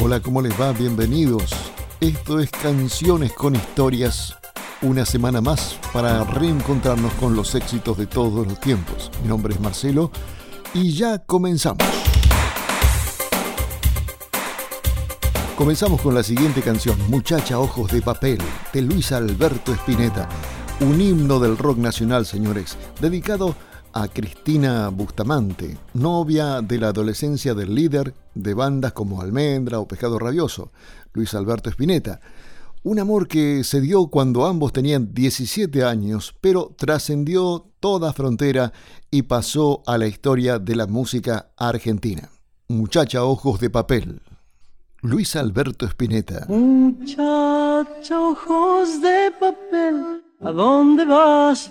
Hola, ¿cómo les va? Bienvenidos. Esto es Canciones con Historias, una semana más para reencontrarnos con los éxitos de todos los tiempos. Mi nombre es Marcelo y ya comenzamos. Comenzamos con la siguiente canción, Muchacha Ojos de Papel, de Luis Alberto Spinetta, un himno del rock nacional, señores, dedicado a Cristina Bustamante, novia de la adolescencia del líder de bandas como Almendra o Pescado Rabioso, Luis Alberto Spinetta. Un amor que se dio cuando ambos tenían 17 años, pero trascendió toda frontera y pasó a la historia de la música argentina. Muchacha Ojos de Papel. Luis Alberto Spinetta. Muchacha ojos de papel, ¿a dónde vas?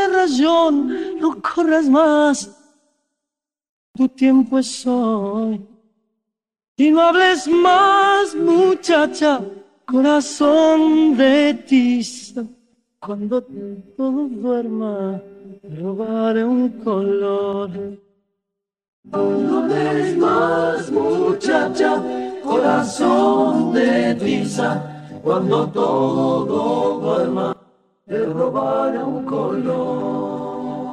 no corras más, tu tiempo es hoy. Y no hables más, muchacha, corazón de tiza, cuando todo duerma, robaré un color. No ves más, muchacha, corazón de tiza, cuando todo duerma, te robará un color.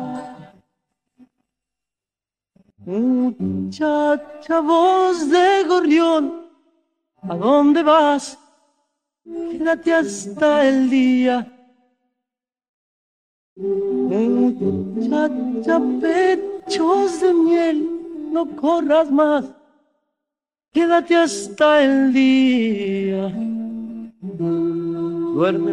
Muchacha, voz de gorrión, ¿a dónde vas? Quédate hasta el día. Muchacha, pechos de miel no corras más, quédate hasta el día. Duerme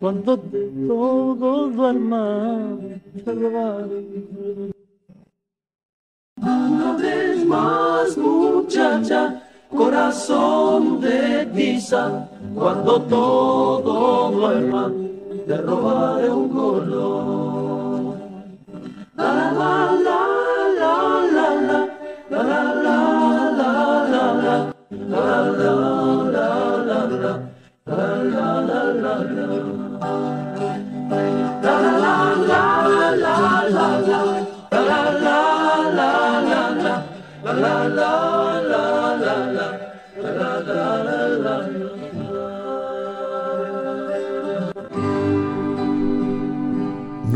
cuando todo duerma, No hables más, muchacha, corazón de tiza, cuando todo duerma, te robaré un color. La la la la la la la la la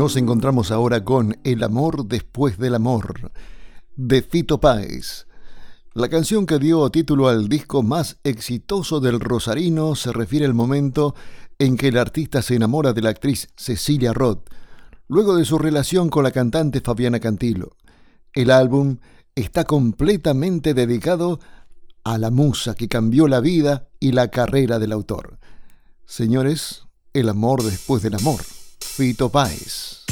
Nos encontramos ahora con El amor después del amor, de Fito Páez. La canción que dio título al disco más exitoso del Rosarino se refiere al momento en que el artista se enamora de la actriz Cecilia Roth, luego de su relación con la cantante Fabiana Cantilo. El álbum está completamente dedicado a la musa que cambió la vida y la carrera del autor. Señores, el amor después del amor. Fito Páez.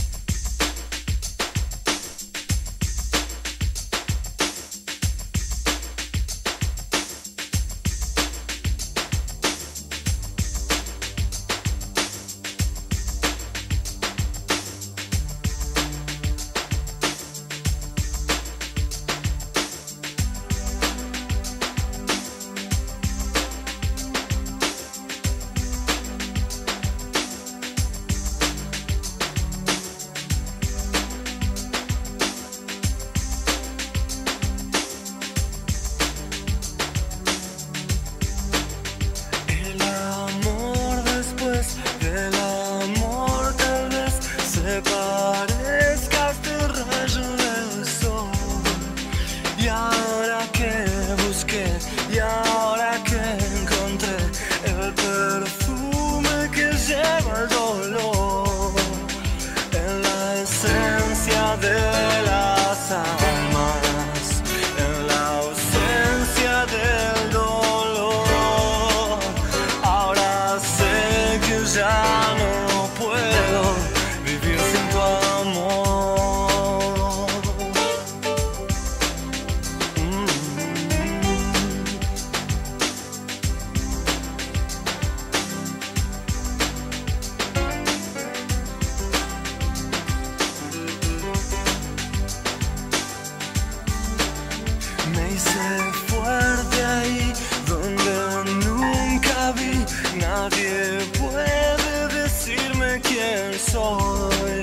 el.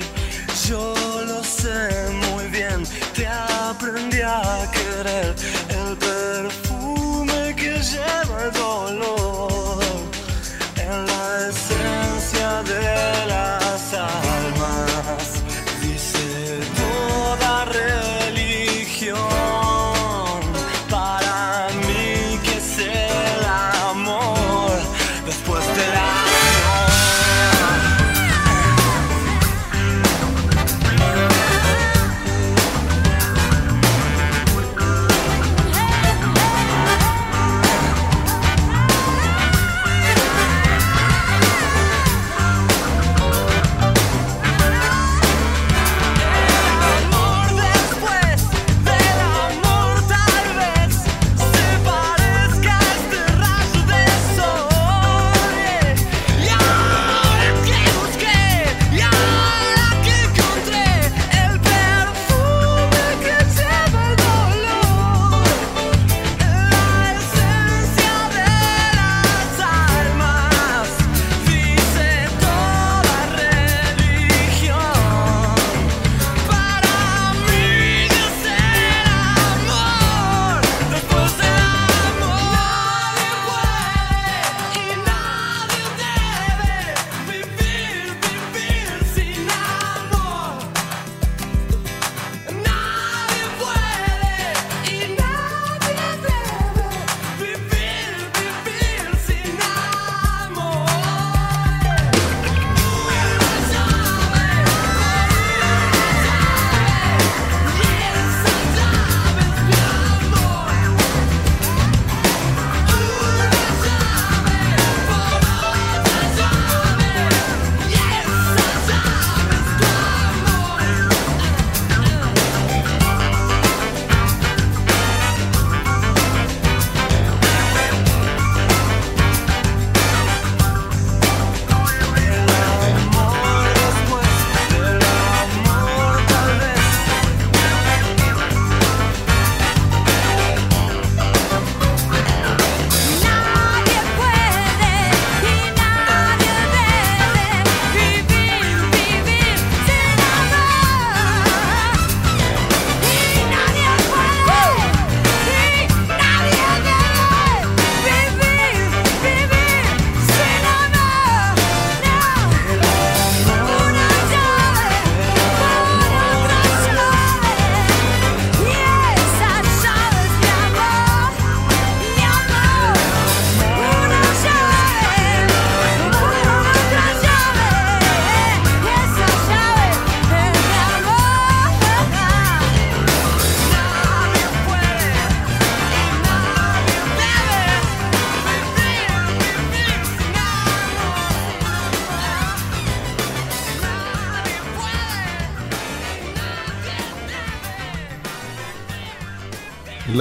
Yo lo sé muy bien, te aprendí a querer el perfume que lleva el dolor.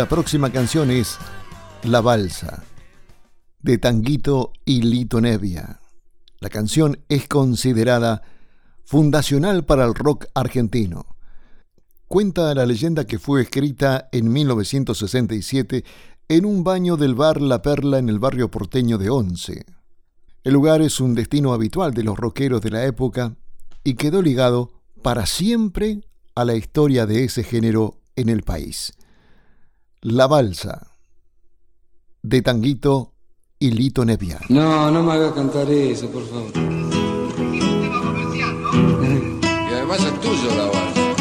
La próxima canción es La Balsa, de Tanguito y Lito Nevia. La canción es considerada fundacional para el rock argentino. Cuenta la leyenda que fue escrita en 1967 en un baño del bar La Perla en el barrio porteño de Once. El lugar es un destino habitual de los rockeros de la época y quedó ligado para siempre a la historia de ese género en el país. La Balsa, de Tanguito y Lito Nevia. No, no me haga cantar eso, por favor. Y además es tuyo la balsa.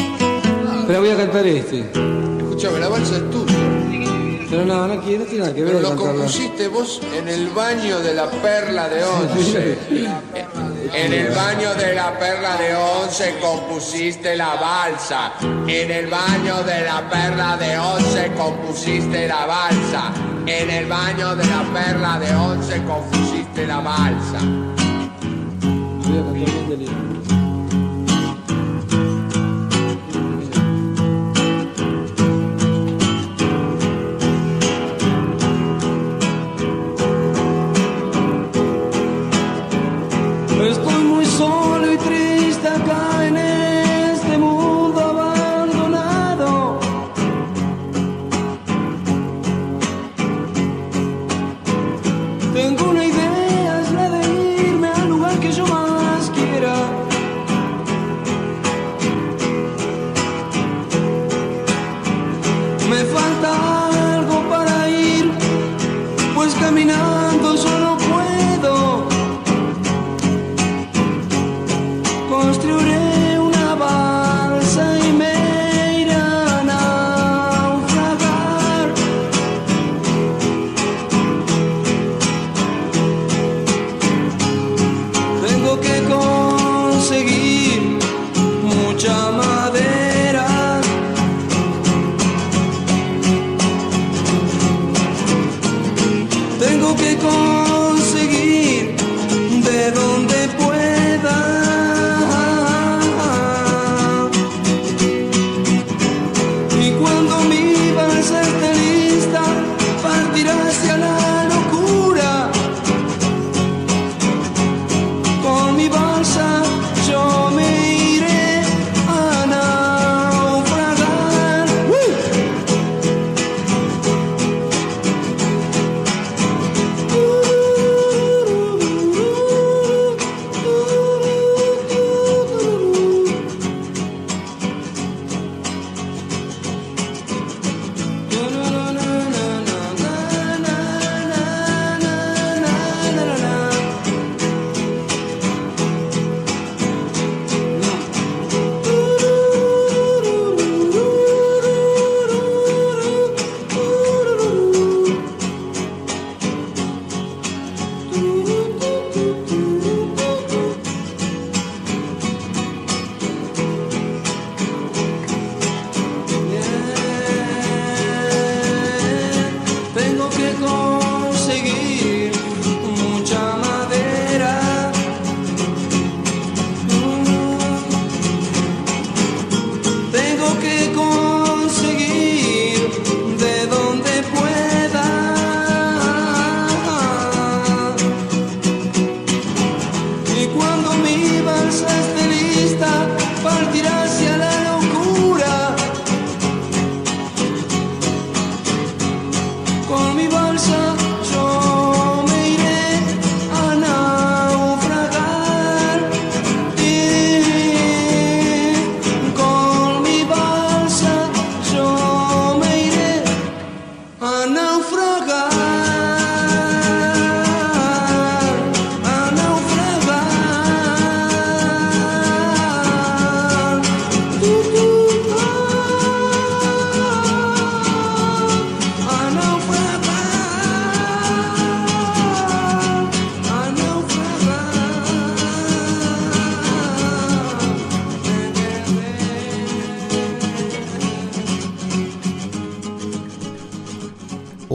Pero voy a cantar este. Escúchame, la balsa es tuya. Pero no, no, quiero, no tiene nada que ver. Pero lo compusiste vos en el baño de la perla de once. En el baño de la perla de once compusiste la balsa. En el baño de la perla de once compusiste la balsa. En el baño de la perla de once compusiste la balsa.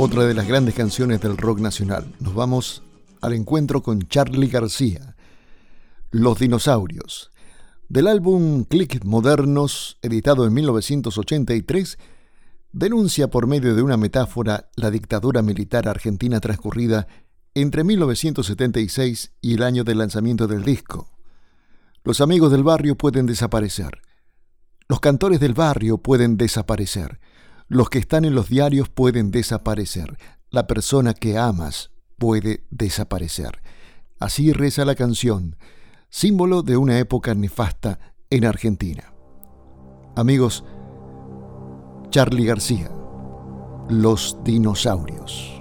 Otra de las grandes canciones del rock nacional. Nos vamos al encuentro con Charlie García, Los Dinosaurios. Del álbum Click Modernos, editado en 1983, denuncia por medio de una metáfora la dictadura militar argentina transcurrida entre 1976 y el año del lanzamiento del disco. Los amigos del barrio pueden desaparecer. Los cantores del barrio pueden desaparecer. Los que están en los diarios pueden desaparecer. La persona que amas puede desaparecer. Así reza la canción, símbolo de una época nefasta en Argentina. Amigos, Charlie García, Los Dinosaurios.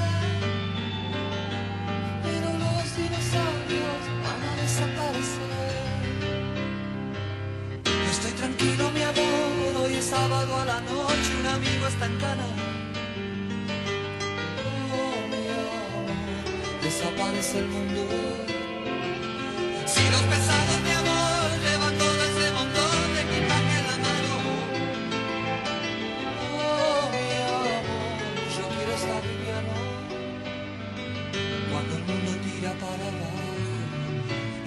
Oh, mi desaparece el mundo. Si los pesados de amor llevan todo ese montón de quitan en la mano. Oh, mi amor, yo quiero estar liviano. Cuando el mundo tira para abajo,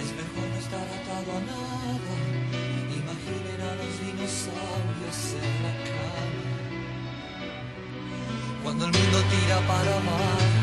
es mejor no estar atado a nada. Imaginen a los dinosaurios en cuando el mundo tira para abajo.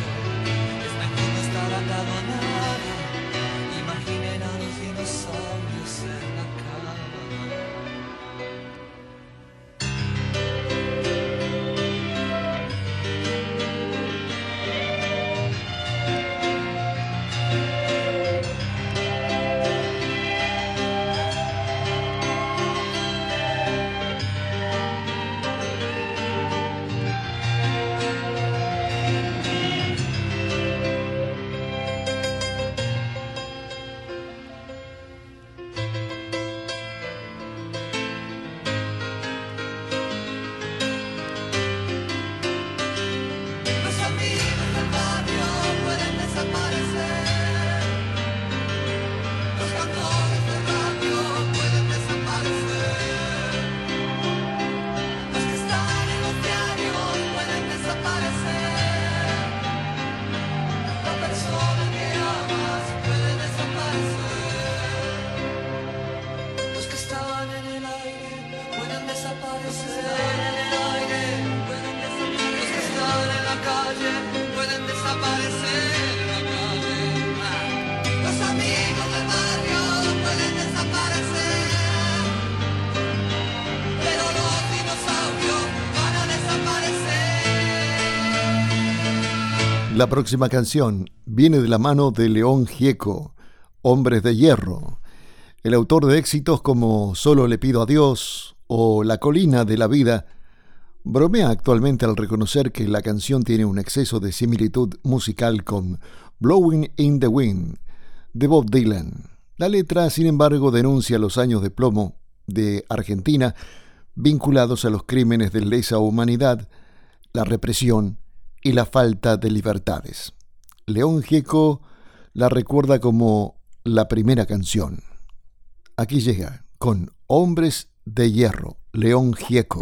Próxima canción viene de la mano de León Gieco, Hombres de Hierro, el autor de éxitos como Solo le pido a Dios o La colina de la vida. Bromea actualmente al reconocer que la canción tiene un exceso de similitud musical con Blowing in the Wind de Bob Dylan. La letra, sin embargo, denuncia los años de plomo de Argentina vinculados a los crímenes de lesa humanidad, la represión y la falta de libertades. León Gieco la recuerda como la primera canción. Aquí llega con Hombres de Hierro, León Gieco.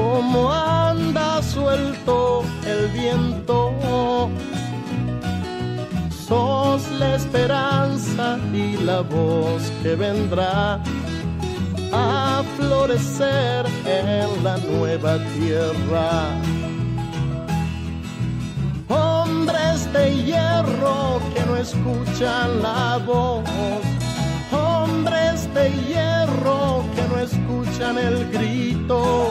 como anda suelto el viento. Sos la esperanza y la voz que vendrá a florecer en la nueva tierra. Hombres de hierro que no escuchan la voz, hombres de hierro que no escuchan el grito,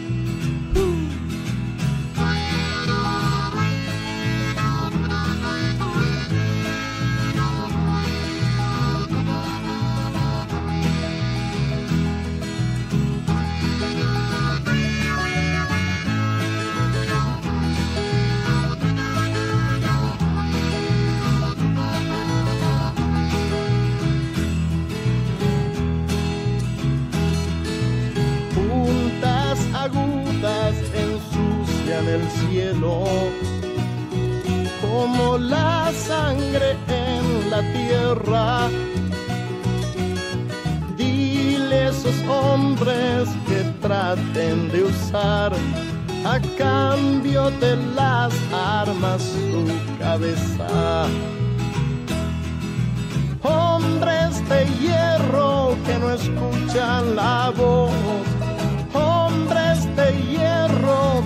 el cielo, como la sangre en la tierra. Dile a esos hombres que traten de usar a cambio de las armas su cabeza. Hombres de hierro que no escuchan la voz de hierro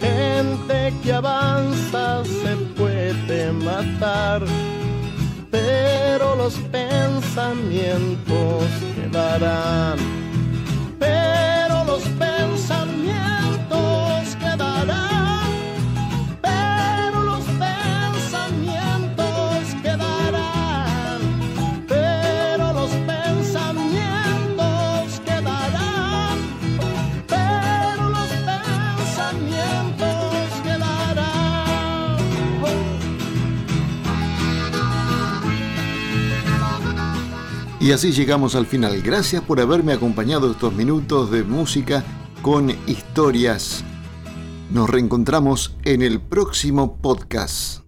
Gente que avanza se puede matar, pero los pensamientos quedarán. Y así llegamos al final. Gracias por haberme acompañado estos minutos de música con historias nos reencontramos en el próximo podcast.